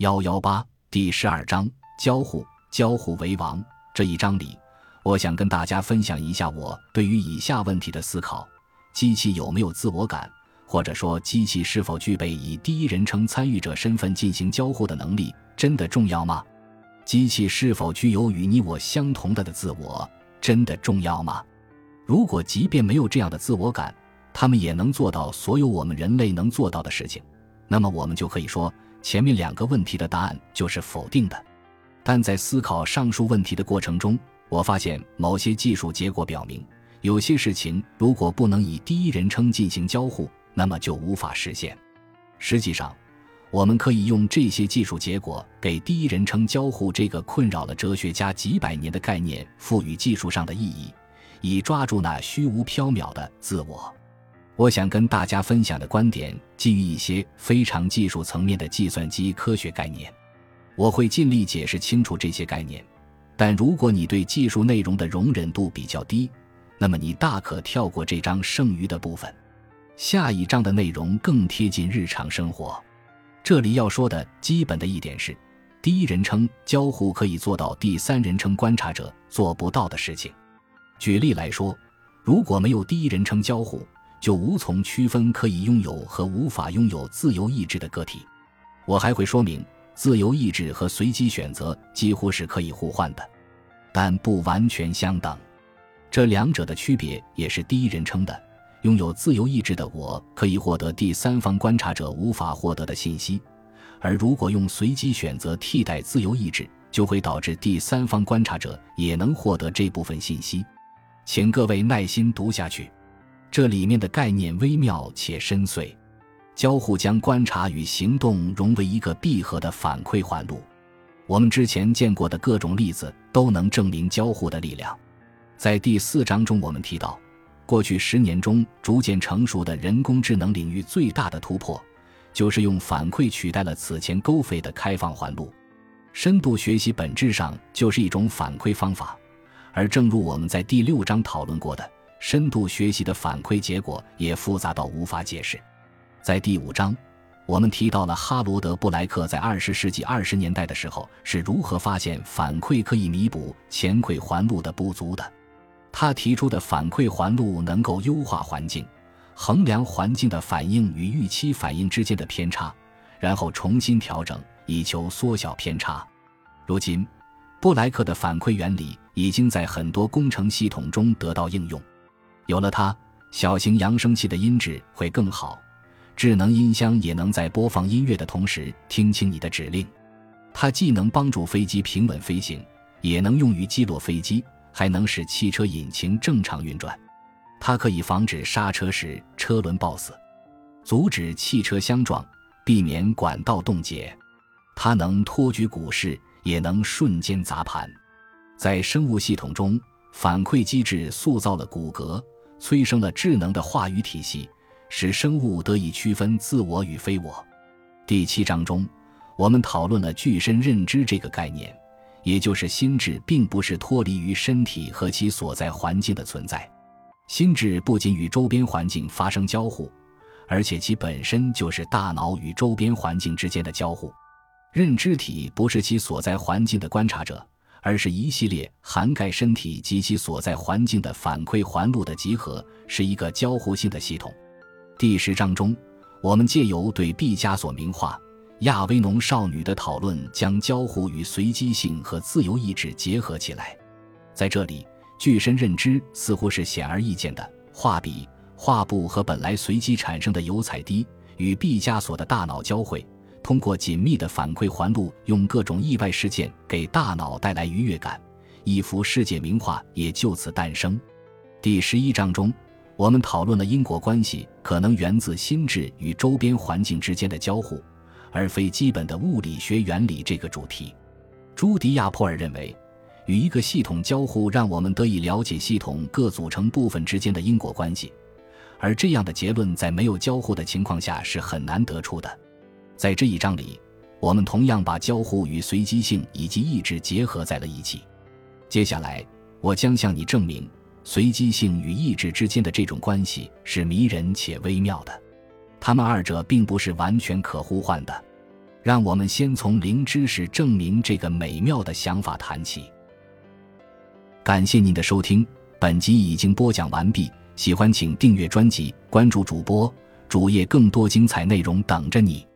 幺幺八第十二章交互，交互为王。这一章里，我想跟大家分享一下我对于以下问题的思考：机器有没有自我感，或者说机器是否具备以第一人称参与者身份进行交互的能力，真的重要吗？机器是否具有与你我相同的的自我，真的重要吗？如果即便没有这样的自我感，他们也能做到所有我们人类能做到的事情，那么我们就可以说。前面两个问题的答案就是否定的，但在思考上述问题的过程中，我发现某些技术结果表明，有些事情如果不能以第一人称进行交互，那么就无法实现。实际上，我们可以用这些技术结果给第一人称交互这个困扰了哲学家几百年的概念赋予技术上的意义，以抓住那虚无缥缈的自我。我想跟大家分享的观点基于一些非常技术层面的计算机科学概念，我会尽力解释清楚这些概念。但如果你对技术内容的容忍度比较低，那么你大可跳过这章剩余的部分。下一章的内容更贴近日常生活。这里要说的基本的一点是，第一人称交互可以做到第三人称观察者做不到的事情。举例来说，如果没有第一人称交互，就无从区分可以拥有和无法拥有自由意志的个体。我还会说明，自由意志和随机选择几乎是可以互换的，但不完全相等。这两者的区别也是第一人称的。拥有自由意志的我可以获得第三方观察者无法获得的信息，而如果用随机选择替代自由意志，就会导致第三方观察者也能获得这部分信息。请各位耐心读下去。这里面的概念微妙且深邃，交互将观察与行动融为一个闭合的反馈环路。我们之前见过的各种例子都能证明交互的力量。在第四章中，我们提到，过去十年中逐渐成熟的人工智能领域最大的突破，就是用反馈取代了此前勾废的开放环路。深度学习本质上就是一种反馈方法，而正如我们在第六章讨论过的。深度学习的反馈结果也复杂到无法解释。在第五章，我们提到了哈罗德·布莱克在二十世纪二十年代的时候是如何发现反馈可以弥补前馈环路的不足的。他提出的反馈环路能够优化环境，衡量环境的反应与预期反应之间的偏差，然后重新调整，以求缩小偏差。如今，布莱克的反馈原理已经在很多工程系统中得到应用。有了它，小型扬声器的音质会更好，智能音箱也能在播放音乐的同时听清你的指令。它既能帮助飞机平稳飞行，也能用于击落飞机，还能使汽车引擎正常运转。它可以防止刹车时车轮抱死，阻止汽车相撞，避免管道冻结。它能托举股市，也能瞬间砸盘。在生物系统中，反馈机制塑造了骨骼。催生了智能的话语体系，使生物得以区分自我与非我。第七章中，我们讨论了具身认知这个概念，也就是心智并不是脱离于身体和其所在环境的存在。心智不仅与周边环境发生交互，而且其本身就是大脑与周边环境之间的交互。认知体不是其所在环境的观察者。而是一系列涵盖身体及其所在环境的反馈环路的集合，是一个交互性的系统。第十章中，我们借由对毕加索名画《亚威农少女》的讨论，将交互与随机性和自由意志结合起来。在这里，具身认知似乎是显而易见的。画笔、画布和本来随机产生的油彩滴与毕加索的大脑交汇。通过紧密的反馈环路，用各种意外事件给大脑带来愉悦感，一幅世界名画也就此诞生。第十一章中，我们讨论了因果关系可能源自心智与周边环境之间的交互，而非基本的物理学原理这个主题。朱迪亚·普尔认为，与一个系统交互让我们得以了解系统各组成部分之间的因果关系，而这样的结论在没有交互的情况下是很难得出的。在这一章里，我们同样把交互与随机性以及意志结合在了一起。接下来，我将向你证明随机性与意志之间的这种关系是迷人且微妙的，它们二者并不是完全可互换的。让我们先从零知识证明这个美妙的想法谈起。感谢您的收听，本集已经播讲完毕。喜欢请订阅专辑，关注主播主页，更多精彩内容等着你。